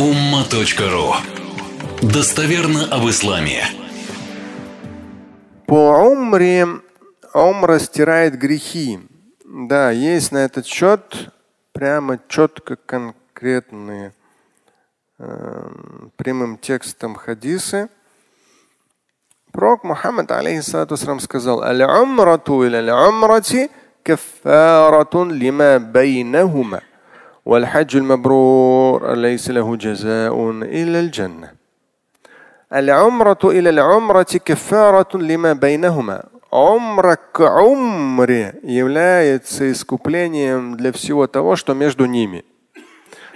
umma.ru Достоверно об исламе. По умре умра стирает грехи. Да, есть на этот счет прямо четко конкретные э, прямым текстом хадисы. Пророк Мухаммад алейхиссалату сказал, «Аль-умрату иля аль-умрати кафаратун лима байнахума». والحج المبرور ليس له جزاء إلا الجنة العمرة إلى العمرة كفارة لما بينهما Умра к умре является искуплением для всего того, что между ними.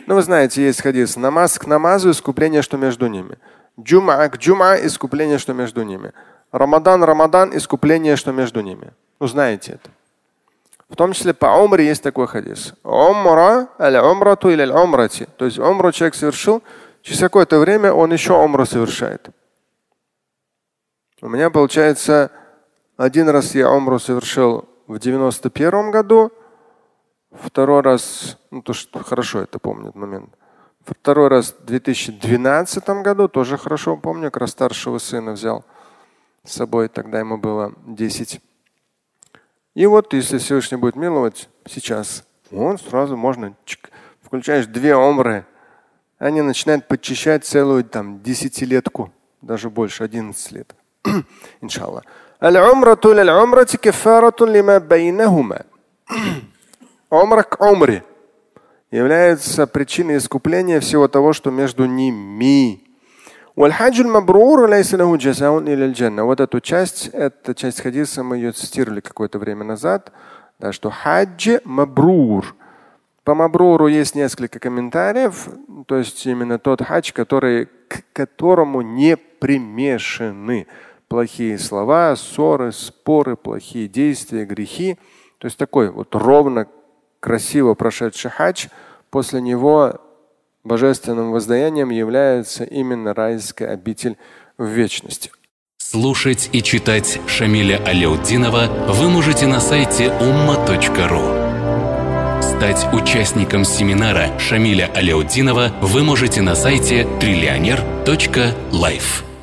Ну, вы знаете, есть хадис. Намаз к намазу, искупление, что между ними. Джума к джума, искупление, что между ними. Рамадан, Рамадан, искупление, что между ними. Ну, знаете это. В том числе по умре есть такой хадис. Умра аль умрату или умрати. То есть умру человек совершил, через какое-то время он еще умру совершает. У меня получается, один раз я умру совершил в 91 году, второй раз, ну то что хорошо это помню момент. Второй раз в 2012 году, тоже хорошо помню, как раз старшего сына взял с собой, тогда ему было 10. И вот если Всевышний будет миловать сейчас, он сразу можно, чик, включаешь две омры, они начинают подчищать целую там десятилетку, даже больше, 11 лет. Иншаллах. Омра к омре является причиной искупления всего того, что между ними. Вот эту часть, эта часть хадиса мы ее цитировали какое-то время назад, да, что хадж мабрур. По мабруру есть несколько комментариев, то есть именно тот хадж, который, к которому не примешаны плохие слова, ссоры, споры, плохие действия, грехи. То есть такой вот ровно, красиво прошедший хадж, после него божественным воздаянием является именно райская обитель в вечности. Слушать и читать Шамиля Аляутдинова вы можете на сайте umma.ru. Стать участником семинара Шамиля Аляутдинова вы можете на сайте триллионер.life.